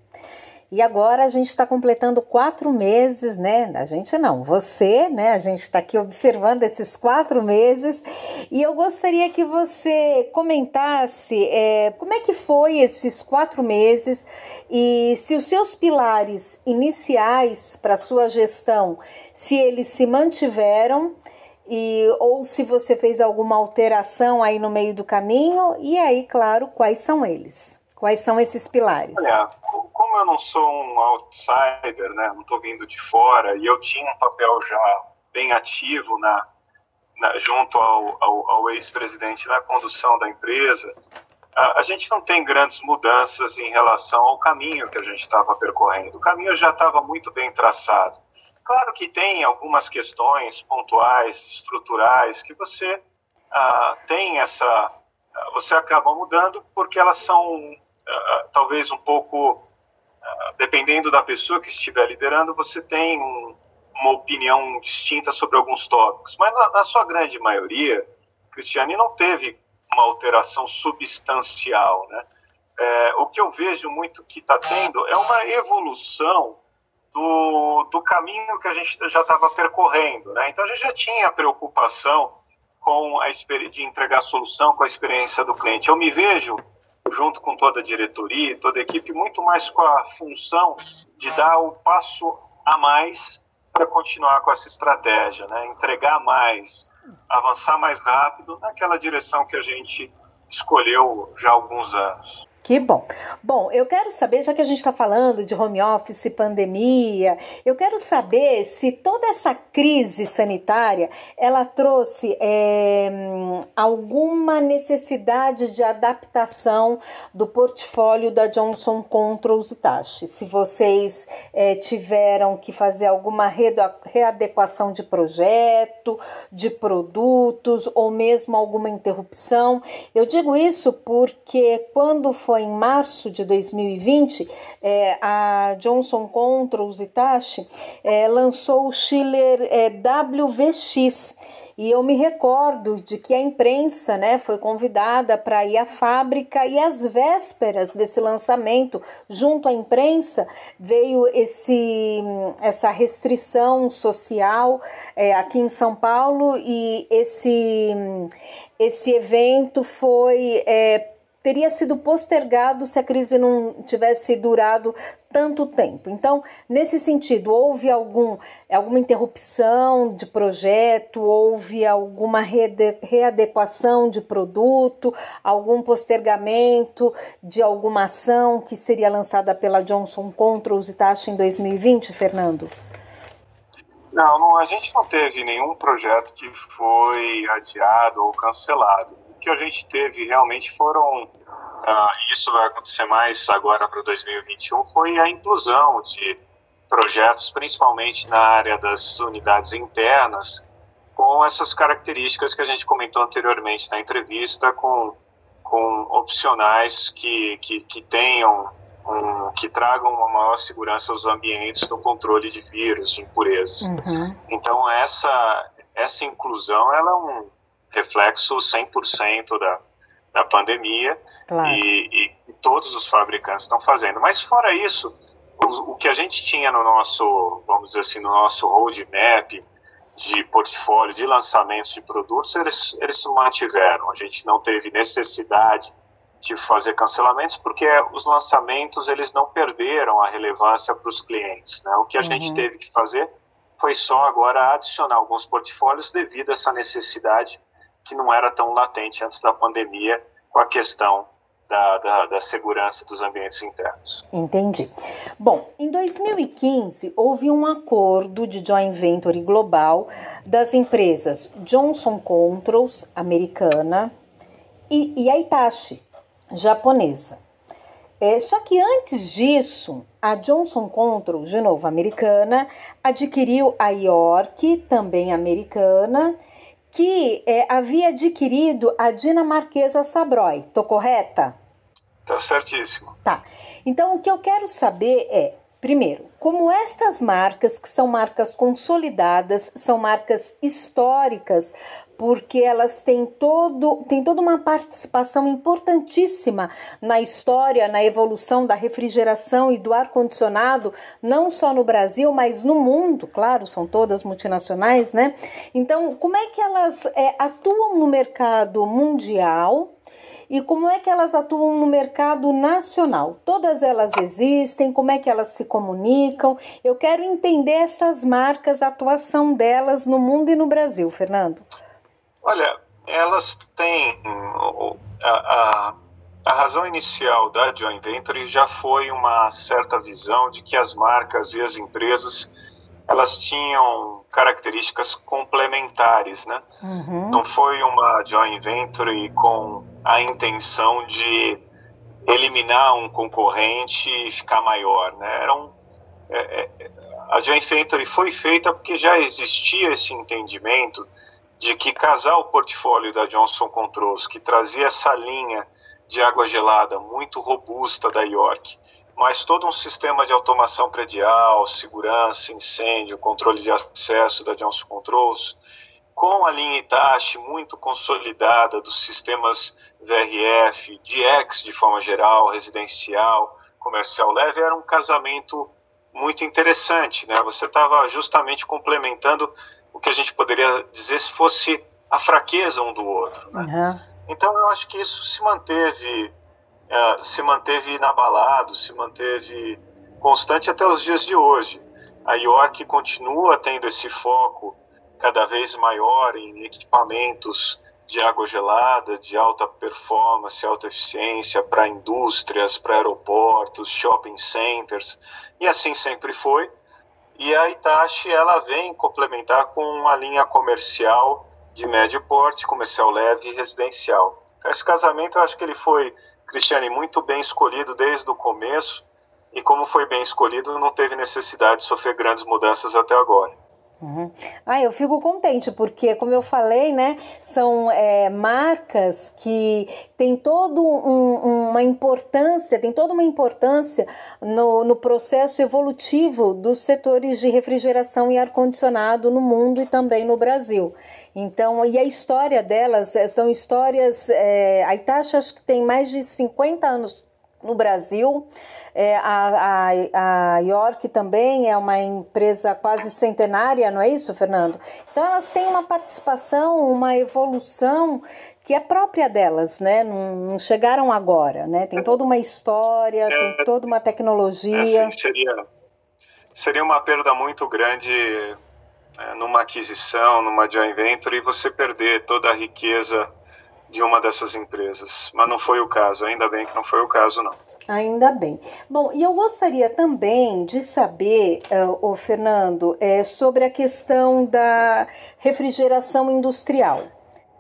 E agora a gente está completando quatro meses, né? A gente não, você, né? A gente está aqui observando esses quatro meses e eu gostaria que você comentasse é, como é que foi esses quatro meses e se os seus pilares iniciais para sua gestão, se eles se mantiveram e ou se você fez alguma alteração aí no meio do caminho e aí, claro, quais são eles? Quais são esses pilares? Olha, como eu não sou um outsider, né, não estou vindo de fora, e eu tinha um papel já bem ativo na, na junto ao, ao, ao ex-presidente na condução da empresa, a, a, gente não tem grandes mudanças em relação ao caminho que a gente estava percorrendo. O caminho já estava muito bem traçado. Claro que tem algumas questões pontuais, estruturais, que você ah, tem essa. Você acaba mudando porque elas são ah, talvez um pouco, ah, dependendo da pessoa que estiver liderando, você tem um, uma opinião distinta sobre alguns tópicos. Mas na, na sua grande maioria, Cristiane não teve uma alteração substancial, né? É, o que eu vejo muito que está tendo é uma evolução do, do caminho que a gente já estava percorrendo. Né? Então a gente já tinha preocupação com a de entregar solução com a experiência do cliente. Eu me vejo junto com toda a diretoria, toda a equipe, muito mais com a função de dar o passo a mais para continuar com essa estratégia, né? entregar mais, avançar mais rápido naquela direção que a gente escolheu já há alguns anos. Que bom. Bom, eu quero saber, já que a gente está falando de home office, pandemia, eu quero saber se toda essa crise sanitária ela trouxe é, alguma necessidade de adaptação do portfólio da Johnson Controls Itachi. Se vocês é, tiveram que fazer alguma readequação de projeto, de produtos ou mesmo alguma interrupção. Eu digo isso porque quando foi em março de 2020, é, a Johnson Controls Hitachi é, lançou o chiller é, WVX. E eu me recordo de que a imprensa né, foi convidada para ir à fábrica e às vésperas desse lançamento, junto à imprensa, veio esse, essa restrição social é, aqui em São Paulo e esse, esse evento foi é, teria sido postergado se a crise não tivesse durado tanto tempo. Então, nesse sentido, houve algum, alguma interrupção de projeto, houve alguma readequação de produto, algum postergamento de alguma ação que seria lançada pela Johnson Controls e Taxa em 2020, Fernando? Não, não, a gente não teve nenhum projeto que foi adiado ou cancelado que a gente teve realmente foram, uh, isso vai acontecer mais agora para 2021, foi a inclusão de projetos, principalmente na área das unidades internas, com essas características que a gente comentou anteriormente na entrevista, com, com opcionais que, que, que tenham um, que tragam uma maior segurança aos ambientes no controle de vírus, de impurezas. Uhum. Então essa essa inclusão ela é um reflexo 100% da, da pandemia claro. e, e, todos os fabricantes estão fazendo. Mas fora isso, o, o, que a gente tinha no nosso, vamos dizer assim, no nosso roadmap de portfólio, de lançamentos de produtos, eles, eles se mantiveram. A gente não teve necessidade de fazer cancelamentos porque os lançamentos eles não perderam a relevância para os clientes. Né? O que a uhum. gente teve que fazer foi só agora adicionar alguns portfólios devido a essa necessidade que não era tão latente antes da pandemia com a questão da, da, da, segurança dos ambientes internos. Entendi. Bom, em 2015 houve um acordo de joint venture global das empresas Johnson Controls, americana, e, e Hitachi, japonesa. É, só que antes disso, a Johnson Controls, de novo americana, adquiriu a York, também americana, que é, havia adquirido a dinamarquesa Sabroy. Tô correta? Tá certíssimo. Tá. Então o que eu quero saber é, primeiro, como estas marcas, que são marcas consolidadas, são marcas históricas, porque elas têm, todo, têm toda uma participação importantíssima na história, na evolução da refrigeração e do ar-condicionado, não só no Brasil, mas no mundo, claro, são todas multinacionais, né? Então, como é que elas é, atuam no mercado mundial? E como é que elas atuam no mercado nacional? Todas elas existem, como é que elas se comunicam? Eu quero entender essas marcas, a atuação delas no mundo e no Brasil, Fernando. Olha, elas têm a, a, a, razão inicial da joint venture já foi uma certa visão de que as marcas e as empresas elas tinham características complementares, né? Uhum. Não foi uma joint venture com a intenção de eliminar um concorrente e ficar maior, né? Era um, é, é, a joint venture foi feita porque já existia esse entendimento de que casar o portfólio da Johnson Controls, que trazia essa linha de água gelada muito robusta da York, mas todo um sistema de automação predial, segurança, incêndio, controle de acesso da Johnson Controls, com a linha Itachi muito consolidada dos sistemas VRF, DX de forma geral, residencial, comercial leve, era um casamento muito interessante, né? Você estava justamente complementando o que a gente poderia dizer se fosse a fraqueza um do outro. Né? Uhum. Então eu acho que isso se manteve, uh, se manteve inabalado, se manteve constante até os dias de hoje. A York continua tendo esse foco cada vez maior em equipamentos de água gelada, de alta performance, alta eficiência para indústrias, para aeroportos, shopping centers, e assim sempre foi. E a Itachi ela vem complementar com uma linha comercial de médio porte, comercial leve e residencial. Então, esse casamento eu acho que ele foi, Cristiane, muito bem escolhido desde o começo e como foi bem escolhido, não teve necessidade de sofrer grandes mudanças até agora. Uhum. Ah, eu fico contente porque, como eu falei, né, são é, marcas que têm toda um, uma importância, tem toda uma importância no, no processo evolutivo dos setores de refrigeração e ar-condicionado no mundo e também no Brasil. Então, e a história delas é, são histórias. É, a Itachi acho que tem mais de 50 anos no Brasil. É, a, a, a York também é uma empresa quase centenária, não é isso, Fernando? Então elas têm uma participação, uma evolução que é própria delas, né? Não, não chegaram agora, né? Tem toda uma história, é, tem toda uma tecnologia. É, seria, seria uma perda muito grande é, numa aquisição, numa joint venture, e você perder toda a riqueza de uma dessas empresas, mas não foi o caso, ainda bem que não foi o caso não. Ainda bem. Bom, e eu gostaria também de saber, uh, o Fernando, é, sobre a questão da refrigeração industrial.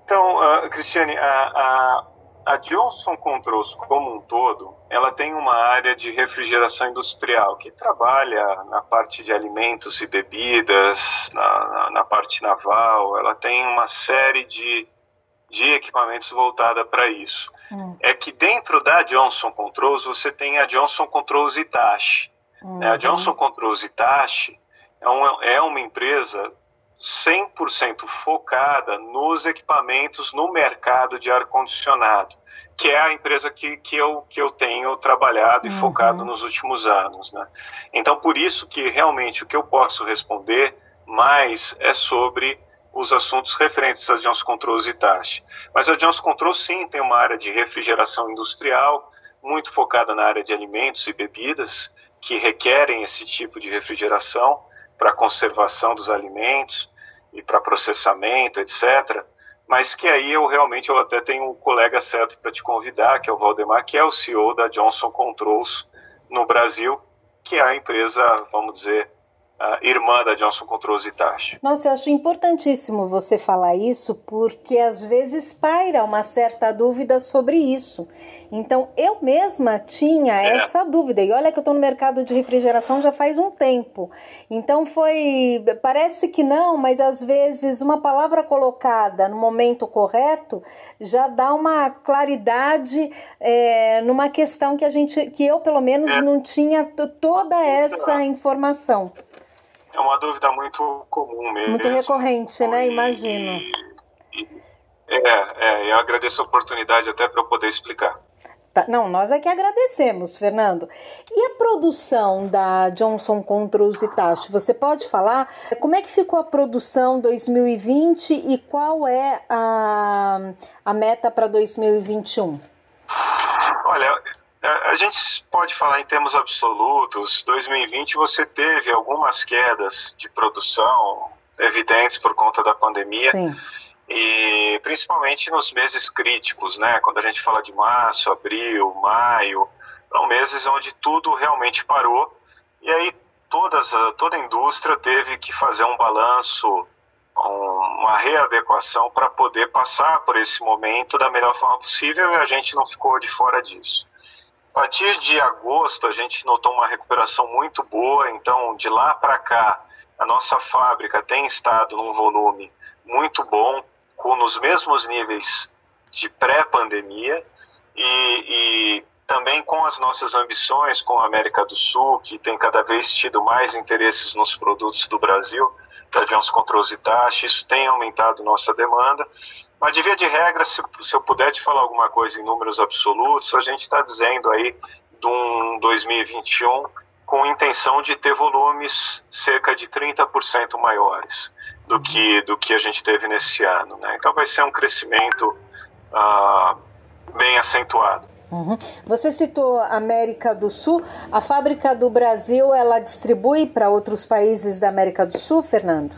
Então, uh, Cristiane, a, a, a Johnson Controls como um todo, ela tem uma área de refrigeração industrial que trabalha na parte de alimentos e bebidas, na, na, na parte naval, ela tem uma série de de equipamentos voltada para isso. Hum. É que dentro da Johnson Controls você tem a Johnson Controls Hitachi. Uhum. A Johnson Controls Hitachi é uma, é uma empresa 100% focada nos equipamentos no mercado de ar-condicionado, que é a empresa que, que, eu, que eu tenho trabalhado e uhum. focado nos últimos anos. Né? Então, por isso que realmente o que eu posso responder mas é sobre os assuntos referentes a Johnson Controls e Tash. Mas a Johnson Controls sim tem uma área de refrigeração industrial, muito focada na área de alimentos e bebidas, que requerem esse tipo de refrigeração para conservação dos alimentos e para processamento, etc. Mas que aí eu realmente eu até tenho um colega certo para te convidar, que é o Valdemar, que é o CEO da Johnson Controls no Brasil, que é a empresa, vamos dizer, irmã da Johnson Controls Hitachi. Nossa, eu acho importantíssimo você falar isso, porque às vezes paira uma certa dúvida sobre isso. Então, eu mesma tinha é. essa dúvida, e olha que eu estou no mercado de refrigeração já faz um tempo. Então, foi. Parece que não, mas às vezes uma palavra colocada no momento correto já dá uma claridade é, numa questão que a gente, que eu pelo menos é. não tinha toda essa informação. É uma dúvida muito comum mesmo. Muito recorrente, né? Imagino. E, é, é, eu agradeço a oportunidade até para eu poder explicar. Tá, não, nós é que agradecemos, Fernando. E a produção da Johnson Controls Hitachi, você pode falar como é que ficou a produção 2020 e qual é a, a meta para 2021? Olha, a gente pode falar em termos absolutos. 2020 você teve algumas quedas de produção evidentes por conta da pandemia. Sim. E principalmente nos meses críticos, né? Quando a gente fala de março, abril, maio, são meses onde tudo realmente parou. E aí todas, toda a indústria teve que fazer um balanço, uma readequação para poder passar por esse momento da melhor forma possível e a gente não ficou de fora disso. A partir de agosto, a gente notou uma recuperação muito boa, então de lá para cá, a nossa fábrica tem estado num volume muito bom, com nos mesmos níveis de pré-pandemia e, e, também com as nossas ambições com a América do Sul, que tem cada vez tido mais interesses nos produtos do Brasil, da Johnson Controls e Taxa, isso tem aumentado nossa demanda mas, de via de regra, se, se eu puder te falar alguma coisa em números absolutos, a gente está dizendo aí de um 2021 com intenção de ter volumes cerca de 30% maiores do que, do que a gente teve nesse ano. Né? Então, vai ser um crescimento uh, bem acentuado. Uhum. Você citou América do Sul. A fábrica do Brasil ela distribui para outros países da América do Sul, Fernando?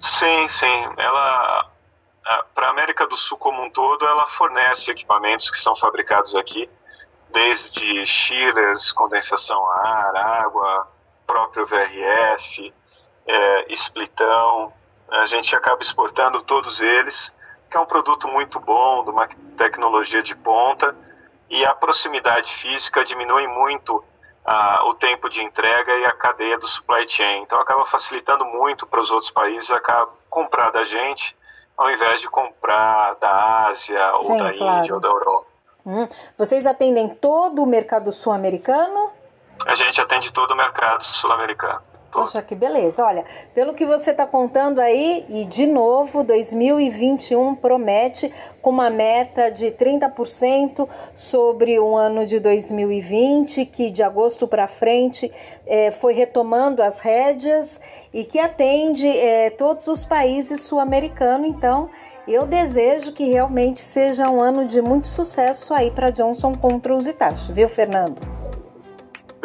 Sim, sim. Ela para a América do Sul como um todo, ela fornece equipamentos que são fabricados aqui, desde chillers, condensação a ar, água, próprio VRF, é, splitão. A gente acaba exportando todos eles, que é um produto muito bom, de uma tecnologia de ponta, e a proximidade física diminui muito o tempo de entrega e a cadeia do supply chain. Então acaba facilitando muito para os outros países acaba comprar da gente ao invés de comprar da Ásia Sim, ou da claro. Índia ou da Europa. Hum. Vocês atendem todo o mercado sul-americano? A gente atende todo o mercado sul-americano. Poxa, que beleza. Olha, pelo que você está contando aí, e de novo, 2021 promete com uma meta de 30% sobre o ano de 2020, que de agosto para frente é, foi retomando as rédeas e que atende é, todos os países sul-americanos. Então, eu desejo que realmente seja um ano de muito sucesso aí para Johnson Controls e Taxa, viu, Fernando?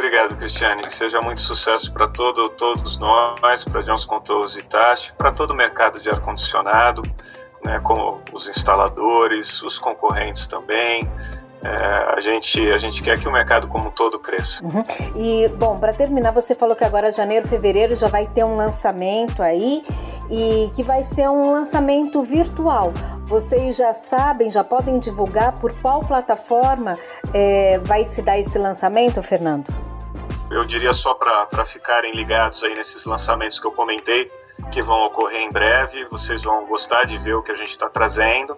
Obrigado, Cristiane. Que seja muito sucesso para todo, todos nós, para Johnson Controls e Tachi, para todo o mercado de ar-condicionado, né, como os instaladores, os concorrentes também. É, a, gente, a gente quer que o mercado como um todo cresça. Uhum. E, bom, para terminar, você falou que agora janeiro, fevereiro já vai ter um lançamento aí e que vai ser um lançamento virtual. Vocês já sabem, já podem divulgar por qual plataforma é, vai se dar esse lançamento, Fernando? Eu diria só para ficarem ligados aí nesses lançamentos que eu comentei, que vão ocorrer em breve. Vocês vão gostar de ver o que a gente está trazendo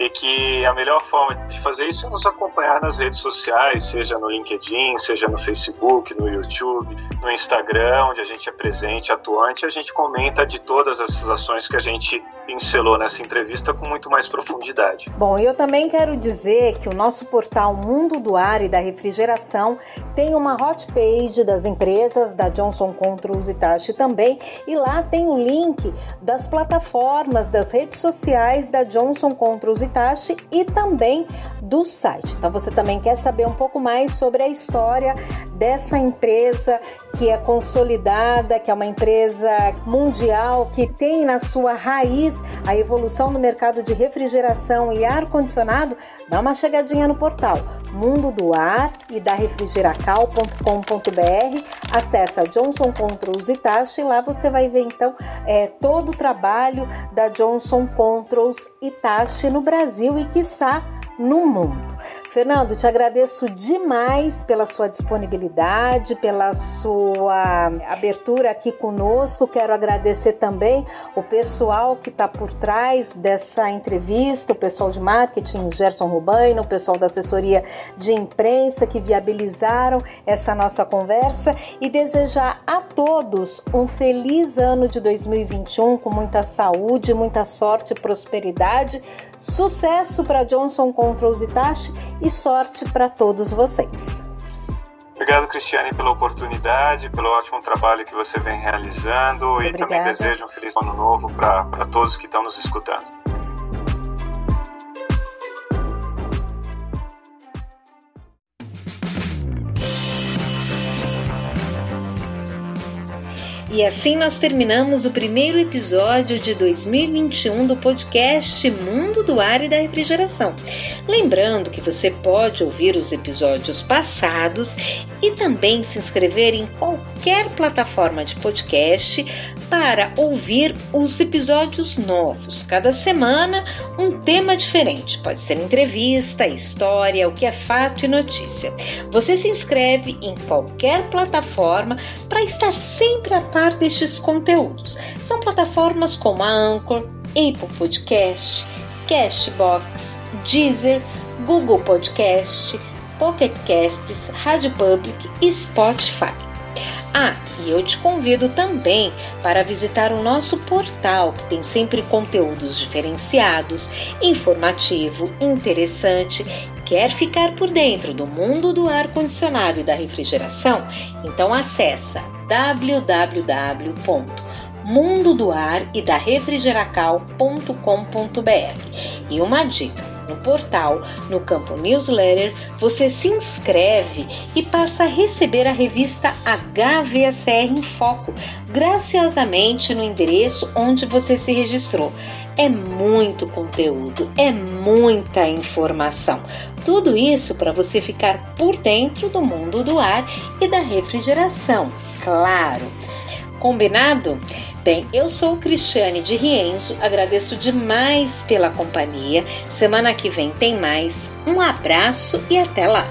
e que a melhor forma de fazer isso é nos acompanhar nas redes sociais, seja no LinkedIn, seja no Facebook, no YouTube, no Instagram, onde a gente é presente, atuante, a gente comenta de todas essas ações que a gente pincelou nessa entrevista com muito mais profundidade. Bom, eu também quero dizer que o nosso portal Mundo do Ar e da Refrigeração tem uma hot page das empresas da Johnson Controls e também, e lá tem o link das plataformas, das redes sociais da Johnson Controls e e também do site. Então você também quer saber um pouco mais sobre a história dessa empresa que é consolidada, que é uma empresa mundial que tem na sua raiz a evolução no mercado de refrigeração e ar-condicionado, dá uma chegadinha no portal Mundo do Ar e da refrigeracal.com.br, acessa Johnson Controls Itachi e lá você vai ver então é, todo o trabalho da Johnson Controls Itachi no Brasil e quiçá no mundo. Fernando, te agradeço demais pela sua disponibilidade, pela sua abertura aqui conosco. Quero agradecer também o pessoal que está por trás dessa entrevista, o pessoal de marketing, Gerson Rubaino, o pessoal da assessoria de imprensa que viabilizaram essa nossa conversa e desejar a todos um feliz ano de 2021 com muita saúde, muita sorte, prosperidade, sucesso para Johnson Controls Itachi e sorte para todos vocês. Obrigado, Cristiane, pela oportunidade, pelo ótimo trabalho que você vem realizando Obrigada. e também desejo um feliz ano novo para todos que estão nos escutando. E assim nós terminamos o primeiro episódio de 2021 do podcast Mundo do Ar e da Refrigeração. Lembrando que você pode ouvir os episódios passados e também se inscrever em qualquer plataforma de podcast para ouvir os episódios novos. Cada semana, um tema diferente. Pode ser entrevista, história, o que é fato e notícia. Você se inscreve em qualquer plataforma para estar sempre a par destes conteúdos. São plataformas como a Anchor, Apple Podcast, Castbox, Deezer, Google Podcast, Pocket Casts, Rádio Public e Spotify. Ah, e eu te convido também para visitar o nosso portal, que tem sempre conteúdos diferenciados, informativo, interessante. Quer ficar por dentro do mundo do ar condicionado e da refrigeração? Então acessa www.mundodoar e da. E uma dica, no portal, no campo newsletter, você se inscreve e passa a receber a revista HVACR em Foco, graciosamente no endereço onde você se registrou. É muito conteúdo, é muita informação. Tudo isso para você ficar por dentro do mundo do ar e da refrigeração, claro. Combinado? Bem, eu sou Cristiane de Rienzo, agradeço demais pela companhia. Semana que vem tem mais. Um abraço e até lá!